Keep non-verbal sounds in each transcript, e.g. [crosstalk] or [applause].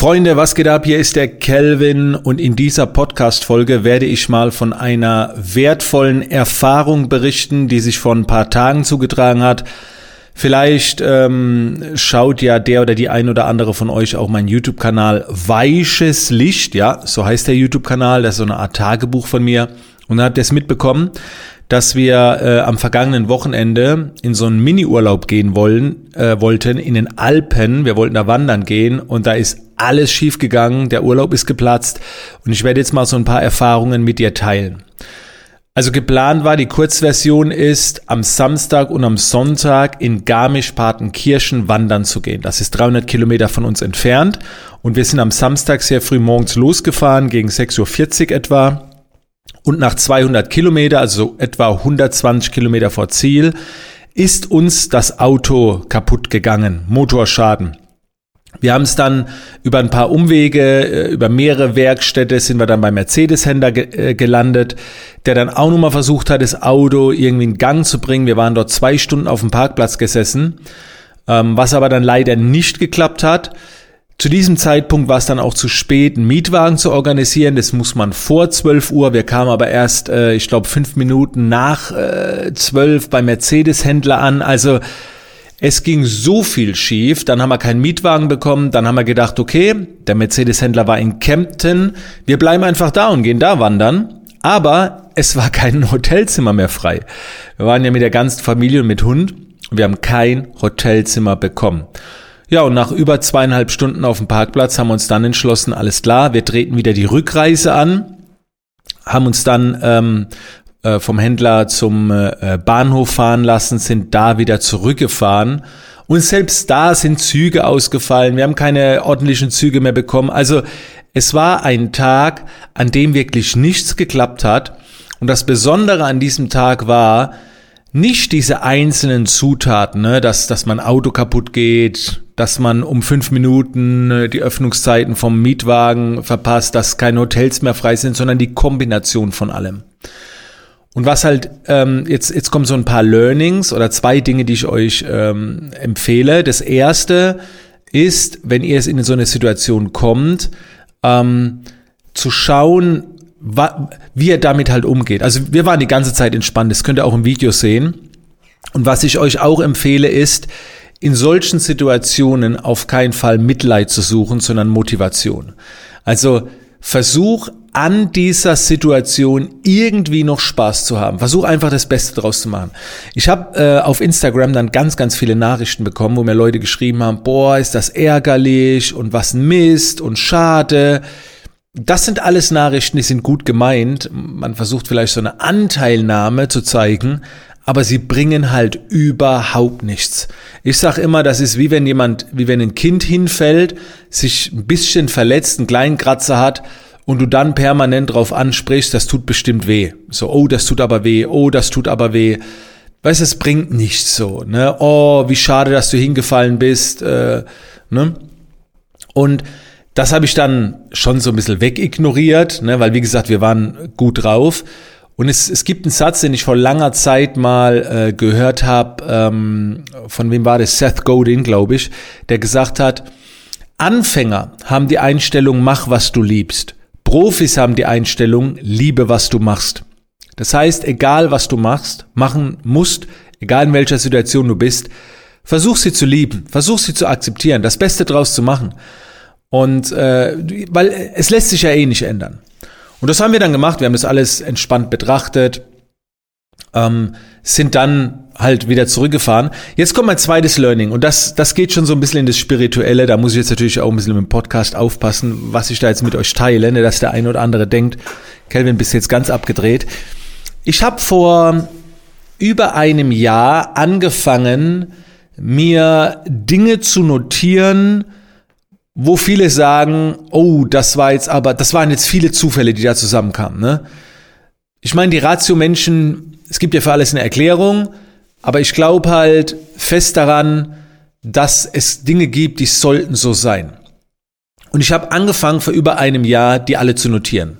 Freunde, was geht ab? Hier ist der Kelvin und in dieser Podcast-Folge werde ich mal von einer wertvollen Erfahrung berichten, die sich vor ein paar Tagen zugetragen hat. Vielleicht ähm, schaut ja der oder die ein oder andere von euch auch meinen YouTube-Kanal Weiches Licht, ja, so heißt der YouTube-Kanal, das ist so eine Art Tagebuch von mir und hat das mitbekommen, dass wir äh, am vergangenen Wochenende in so einen Mini-Urlaub gehen wollen, äh, wollten in den Alpen. Wir wollten da wandern gehen und da ist alles schief gegangen. Der Urlaub ist geplatzt und ich werde jetzt mal so ein paar Erfahrungen mit dir teilen. Also geplant war, die Kurzversion ist, am Samstag und am Sonntag in Garmisch-Partenkirchen wandern zu gehen. Das ist 300 Kilometer von uns entfernt und wir sind am Samstag sehr früh morgens losgefahren, gegen 6.40 Uhr etwa und nach 200 Kilometer, also etwa 120 Kilometer vor Ziel, ist uns das Auto kaputt gegangen, Motorschaden. Wir haben es dann über ein paar Umwege, äh, über mehrere Werkstätte sind wir dann beim Mercedes-Händler ge äh, gelandet, der dann auch nochmal versucht hat, das Auto irgendwie in Gang zu bringen. Wir waren dort zwei Stunden auf dem Parkplatz gesessen, ähm, was aber dann leider nicht geklappt hat. Zu diesem Zeitpunkt war es dann auch zu spät, einen Mietwagen zu organisieren. Das muss man vor 12 Uhr. Wir kamen aber erst, äh, ich glaube, fünf Minuten nach äh, 12 beim Mercedes-Händler an. Also es ging so viel schief. Dann haben wir keinen Mietwagen bekommen. Dann haben wir gedacht, okay, der Mercedes-Händler war in Kempten. Wir bleiben einfach da und gehen da wandern. Aber es war kein [laughs] Hotelzimmer mehr frei. Wir waren ja mit der ganzen Familie und mit Hund. Wir haben kein Hotelzimmer bekommen. Ja, und nach über zweieinhalb Stunden auf dem Parkplatz haben wir uns dann entschlossen, alles klar, wir treten wieder die Rückreise an, haben uns dann ähm, äh, vom Händler zum äh, Bahnhof fahren lassen, sind da wieder zurückgefahren. Und selbst da sind Züge ausgefallen. Wir haben keine ordentlichen Züge mehr bekommen. Also es war ein Tag, an dem wirklich nichts geklappt hat. Und das Besondere an diesem Tag war, nicht diese einzelnen Zutaten, ne, dass, dass mein Auto kaputt geht, dass man um fünf Minuten äh, die Öffnungszeiten vom Mietwagen verpasst, dass keine Hotels mehr frei sind, sondern die Kombination von allem. Und was halt, ähm, jetzt, jetzt kommen so ein paar Learnings oder zwei Dinge, die ich euch ähm, empfehle. Das erste ist, wenn ihr es in so eine Situation kommt, ähm, zu schauen, wie er damit halt umgeht. Also wir waren die ganze Zeit entspannt, das könnt ihr auch im Video sehen. Und was ich euch auch empfehle ist, in solchen Situationen auf keinen Fall Mitleid zu suchen, sondern Motivation. Also versuch an dieser Situation irgendwie noch Spaß zu haben. Versuch einfach das Beste draus zu machen. Ich habe äh, auf Instagram dann ganz, ganz viele Nachrichten bekommen, wo mir Leute geschrieben haben, boah, ist das ärgerlich und was Mist und schade. Das sind alles Nachrichten, die sind gut gemeint. Man versucht vielleicht so eine Anteilnahme zu zeigen, aber sie bringen halt überhaupt nichts. Ich sag immer, das ist wie wenn jemand, wie wenn ein Kind hinfällt, sich ein bisschen verletzt, einen kleinen Kratzer hat und du dann permanent drauf ansprichst, das tut bestimmt weh. So, oh, das tut aber weh, oh, das tut aber weh. Weißt, es bringt nichts so, ne? Oh, wie schade, dass du hingefallen bist, äh, ne? Und das habe ich dann schon so ein bisschen wegignoriert, ne, weil wie gesagt, wir waren gut drauf. Und es, es gibt einen Satz, den ich vor langer Zeit mal äh, gehört habe, ähm, von wem war das? Seth Godin, glaube ich, der gesagt hat, Anfänger haben die Einstellung, mach, was du liebst. Profis haben die Einstellung, liebe, was du machst. Das heißt, egal was du machst, machen musst, egal in welcher Situation du bist, versuch sie zu lieben, versuch sie zu akzeptieren, das Beste draus zu machen. Und äh, weil es lässt sich ja eh nicht ändern. Und das haben wir dann gemacht. Wir haben das alles entspannt betrachtet, ähm, sind dann halt wieder zurückgefahren. Jetzt kommt mein zweites Learning und das, das geht schon so ein bisschen in das Spirituelle. Da muss ich jetzt natürlich auch ein bisschen im Podcast aufpassen, was ich da jetzt mit euch teile, ne, dass der eine oder andere denkt, Kelvin, bist jetzt ganz abgedreht. Ich habe vor über einem Jahr angefangen, mir Dinge zu notieren, wo viele sagen, oh, das war jetzt aber, das waren jetzt viele Zufälle, die da zusammenkamen. Ne? Ich meine, die Ratio-Menschen, es gibt ja für alles eine Erklärung, aber ich glaube halt fest daran, dass es Dinge gibt, die sollten so sein. Und ich habe angefangen vor über einem Jahr, die alle zu notieren.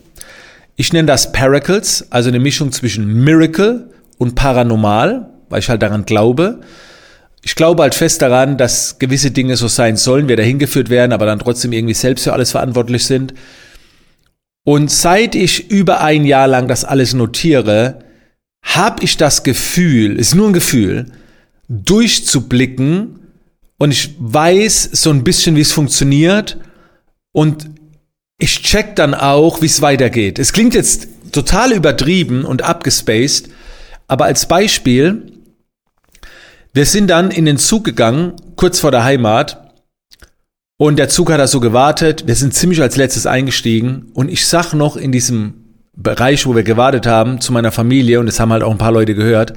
Ich nenne das Paracles, also eine Mischung zwischen Miracle und Paranormal, weil ich halt daran glaube. Ich glaube halt fest daran, dass gewisse Dinge so sein sollen, wir dahin geführt werden, aber dann trotzdem irgendwie selbst für alles verantwortlich sind. Und seit ich über ein Jahr lang das alles notiere, habe ich das Gefühl, ist nur ein Gefühl, durchzublicken und ich weiß so ein bisschen, wie es funktioniert und ich check dann auch, wie es weitergeht. Es klingt jetzt total übertrieben und abgespaced, aber als Beispiel, wir sind dann in den Zug gegangen, kurz vor der Heimat. Und der Zug hat da so gewartet. Wir sind ziemlich als letztes eingestiegen. Und ich sag noch in diesem Bereich, wo wir gewartet haben, zu meiner Familie, und das haben halt auch ein paar Leute gehört,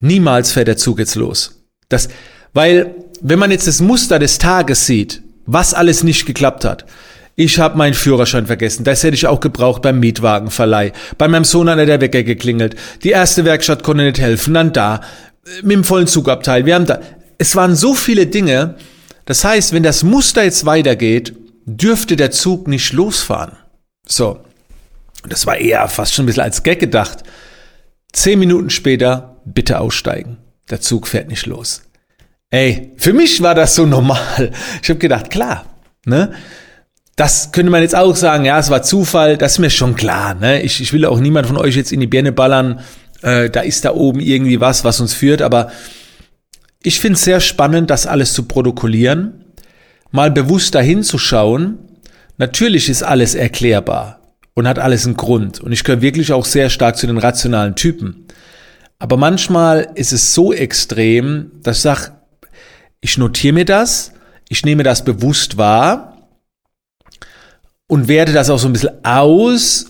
niemals fährt der Zug jetzt los. Das, weil, wenn man jetzt das Muster des Tages sieht, was alles nicht geklappt hat, ich habe meinen Führerschein vergessen. Das hätte ich auch gebraucht beim Mietwagenverleih. Bei meinem Sohn hat der Wecker geklingelt. Die erste Werkstatt konnte nicht helfen. Dann da mit dem vollen Zugabteil. Wir haben da, es waren so viele Dinge. Das heißt, wenn das Muster jetzt weitergeht, dürfte der Zug nicht losfahren. So. Das war eher fast schon ein bisschen als Gag gedacht. Zehn Minuten später, bitte aussteigen. Der Zug fährt nicht los. Ey, für mich war das so normal. Ich habe gedacht, klar, ne? Das könnte man jetzt auch sagen, ja, es war Zufall, das ist mir schon klar, ne? Ich, ich will auch niemand von euch jetzt in die Birne ballern, äh, da ist da oben irgendwie was, was uns führt. Aber ich finde es sehr spannend, das alles zu protokollieren, mal bewusst dahin zu schauen. Natürlich ist alles erklärbar und hat alles einen Grund. Und ich gehöre wirklich auch sehr stark zu den rationalen Typen. Aber manchmal ist es so extrem, dass ich sage, ich notiere mir das, ich nehme das bewusst wahr und werte das auch so ein bisschen aus.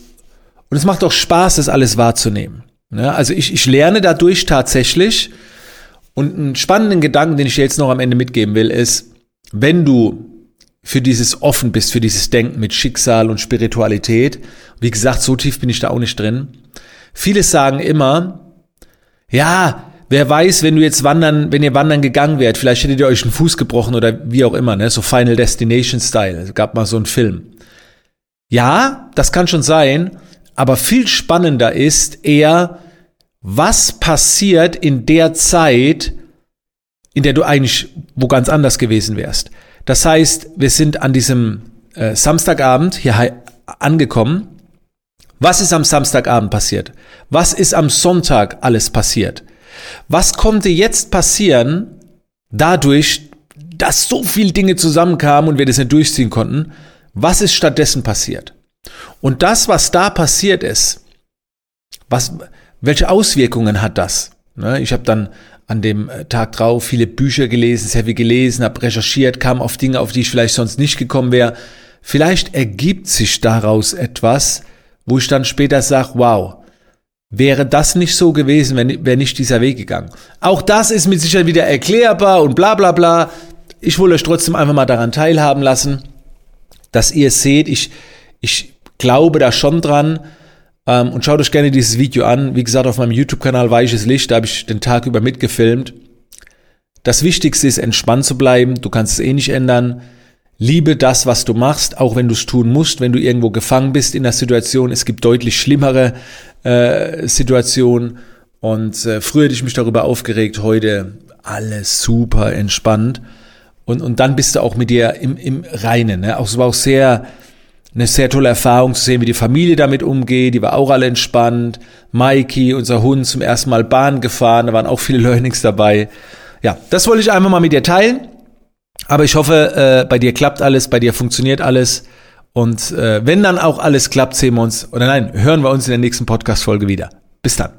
Und es macht auch Spaß, das alles wahrzunehmen. Ja, also ich, ich lerne dadurch tatsächlich. Und einen spannenden Gedanken, den ich dir jetzt noch am Ende mitgeben will, ist, wenn du für dieses offen bist, für dieses Denken mit Schicksal und Spiritualität, wie gesagt, so tief bin ich da auch nicht drin. Viele sagen immer, ja, wer weiß, wenn du jetzt wandern, wenn ihr wandern gegangen wärt, vielleicht hättet ihr euch einen Fuß gebrochen oder wie auch immer, ne, so Final Destination Style. Es gab mal so einen Film. Ja, das kann schon sein, aber viel spannender ist eher, was passiert in der Zeit, in der du eigentlich wo ganz anders gewesen wärst. Das heißt, wir sind an diesem äh, Samstagabend hier angekommen. Was ist am Samstagabend passiert? Was ist am Sonntag alles passiert? Was konnte jetzt passieren, dadurch, dass so viele Dinge zusammenkamen und wir das nicht durchziehen konnten? Was ist stattdessen passiert? Und das, was da passiert ist, was, welche Auswirkungen hat das? Ne, ich habe dann an dem äh, Tag drauf viele Bücher gelesen, sehr viel gelesen, habe recherchiert, kam auf Dinge, auf die ich vielleicht sonst nicht gekommen wäre. Vielleicht ergibt sich daraus etwas, wo ich dann später sage, wow, wäre das nicht so gewesen, wenn wäre nicht dieser Weg gegangen. Auch das ist mit Sicherheit wieder erklärbar und bla bla bla. Ich will euch trotzdem einfach mal daran teilhaben lassen, dass ihr seht, ich, ich glaube da schon dran. Ähm, und schaut euch gerne dieses Video an. Wie gesagt, auf meinem YouTube-Kanal Weiches Licht, da habe ich den Tag über mitgefilmt. Das Wichtigste ist, entspannt zu bleiben. Du kannst es eh nicht ändern. Liebe das, was du machst, auch wenn du es tun musst, wenn du irgendwo gefangen bist in der Situation. Es gibt deutlich schlimmere äh, Situationen. Und äh, früher hätte ich mich darüber aufgeregt, heute alles super entspannt. Und, und dann bist du auch mit dir im, im Reinen. Ne? Auch, es war auch sehr, eine sehr tolle Erfahrung zu sehen, wie die Familie damit umgeht. Die war auch alle entspannt. Mikey, unser Hund, zum ersten Mal Bahn gefahren. Da waren auch viele [laughs] Learnings dabei. Ja, das wollte ich einfach mal mit dir teilen. Aber ich hoffe, äh, bei dir klappt alles, bei dir funktioniert alles. Und äh, wenn dann auch alles klappt, sehen wir uns, oder nein, hören wir uns in der nächsten Podcast-Folge wieder. Bis dann.